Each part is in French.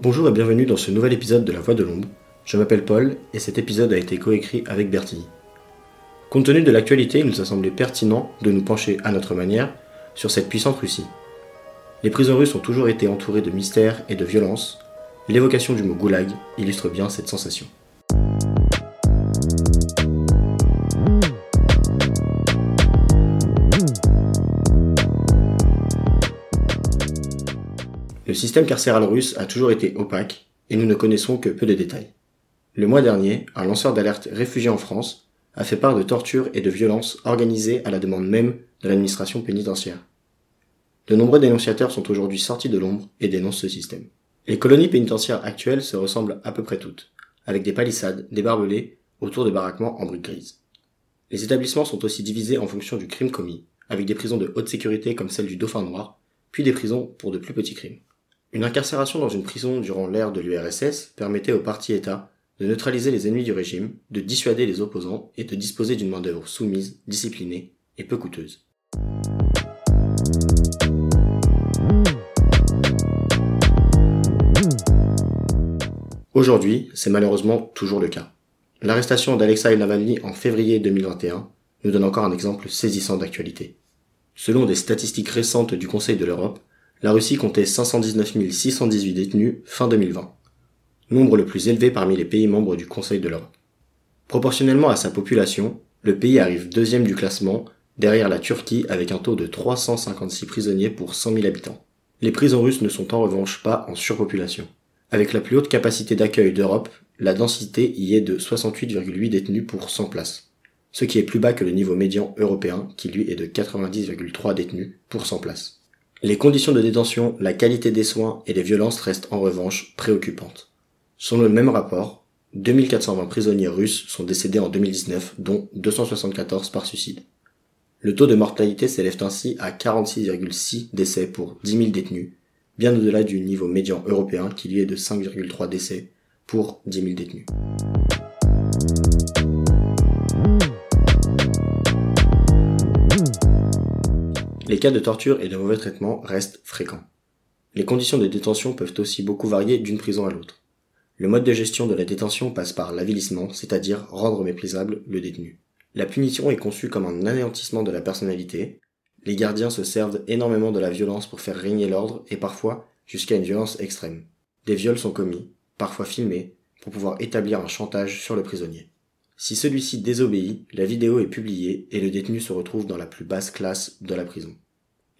Bonjour et bienvenue dans ce nouvel épisode de La Voix de l'Ombre. Je m'appelle Paul et cet épisode a été coécrit avec Bertini. Compte tenu de l'actualité, il nous a semblé pertinent de nous pencher à notre manière sur cette puissante Russie. Les prisons russes ont toujours été entourées de mystères et de violence. L'évocation du mot goulag illustre bien cette sensation. Le système carcéral russe a toujours été opaque et nous ne connaissons que peu de détails. Le mois dernier, un lanceur d'alerte réfugié en France a fait part de tortures et de violences organisées à la demande même de l'administration pénitentiaire. De nombreux dénonciateurs sont aujourd'hui sortis de l'ombre et dénoncent ce système. Les colonies pénitentiaires actuelles se ressemblent à peu près toutes, avec des palissades, des barbelés, autour de baraquements en briques grises. Les établissements sont aussi divisés en fonction du crime commis, avec des prisons de haute sécurité comme celle du Dauphin Noir, puis des prisons pour de plus petits crimes. Une incarcération dans une prison durant l'ère de l'URSS permettait au parti État de neutraliser les ennemis du régime, de dissuader les opposants et de disposer d'une main-d'œuvre soumise, disciplinée et peu coûteuse. Aujourd'hui, c'est malheureusement toujours le cas. L'arrestation d'Alexei Navalny en février 2021 nous donne encore un exemple saisissant d'actualité. Selon des statistiques récentes du Conseil de l'Europe, la Russie comptait 519 618 détenus fin 2020, nombre le plus élevé parmi les pays membres du Conseil de l'Europe. Proportionnellement à sa population, le pays arrive deuxième du classement, derrière la Turquie avec un taux de 356 prisonniers pour 100 000 habitants. Les prisons russes ne sont en revanche pas en surpopulation. Avec la plus haute capacité d'accueil d'Europe, la densité y est de 68,8 détenus pour 100 places, ce qui est plus bas que le niveau médian européen qui lui est de 90,3 détenus pour 100 places. Les conditions de détention, la qualité des soins et les violences restent en revanche préoccupantes. Selon le même rapport, 2420 prisonniers russes sont décédés en 2019, dont 274 par suicide. Le taux de mortalité s'élève ainsi à 46,6 décès pour 10 000 détenus, bien au-delà du niveau médian européen qui lui est de 5,3 décès pour 10 000 détenus. Les cas de torture et de mauvais traitements restent fréquents. Les conditions de détention peuvent aussi beaucoup varier d'une prison à l'autre. Le mode de gestion de la détention passe par l'avilissement, c'est-à-dire rendre méprisable le détenu. La punition est conçue comme un anéantissement de la personnalité. Les gardiens se servent énormément de la violence pour faire régner l'ordre et parfois jusqu'à une violence extrême. Des viols sont commis, parfois filmés, pour pouvoir établir un chantage sur le prisonnier. Si celui-ci désobéit, la vidéo est publiée et le détenu se retrouve dans la plus basse classe de la prison.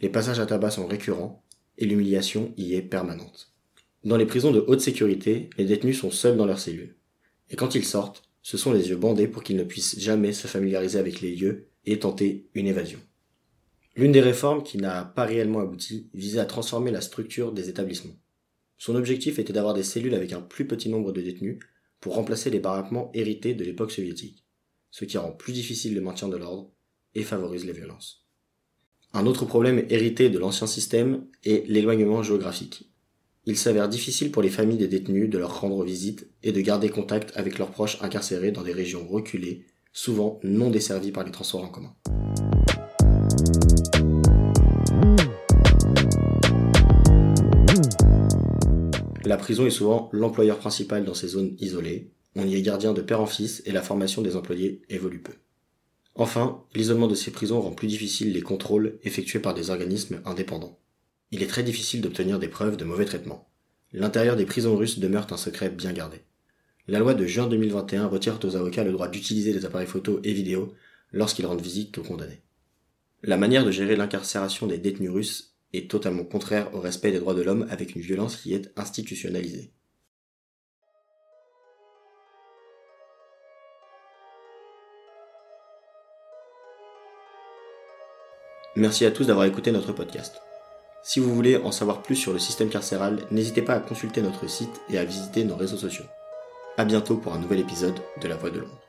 Les passages à tabac sont récurrents et l'humiliation y est permanente. Dans les prisons de haute sécurité, les détenus sont seuls dans leurs cellules. Et quand ils sortent, ce sont les yeux bandés pour qu'ils ne puissent jamais se familiariser avec les lieux et tenter une évasion. L'une des réformes qui n'a pas réellement abouti visait à transformer la structure des établissements. Son objectif était d'avoir des cellules avec un plus petit nombre de détenus pour remplacer les baraquements hérités de l'époque soviétique, ce qui rend plus difficile le maintien de l'ordre et favorise les violences. Un autre problème hérité de l'ancien système est l'éloignement géographique. Il s'avère difficile pour les familles des détenus de leur rendre visite et de garder contact avec leurs proches incarcérés dans des régions reculées, souvent non desservies par les transports en commun. La prison est souvent l'employeur principal dans ces zones isolées. On y est gardien de père en fils et la formation des employés évolue peu. Enfin, l'isolement de ces prisons rend plus difficile les contrôles effectués par des organismes indépendants. Il est très difficile d'obtenir des preuves de mauvais traitement. L'intérieur des prisons russes demeure un secret bien gardé. La loi de juin 2021 retire aux avocats le droit d'utiliser des appareils photos et vidéos lorsqu'ils rendent visite aux condamnés. La manière de gérer l'incarcération des détenus russes est totalement contraire au respect des droits de l'homme avec une violence qui est institutionnalisée. Merci à tous d'avoir écouté notre podcast. Si vous voulez en savoir plus sur le système carcéral, n'hésitez pas à consulter notre site et à visiter nos réseaux sociaux. A bientôt pour un nouvel épisode de La Voix de l'ombre.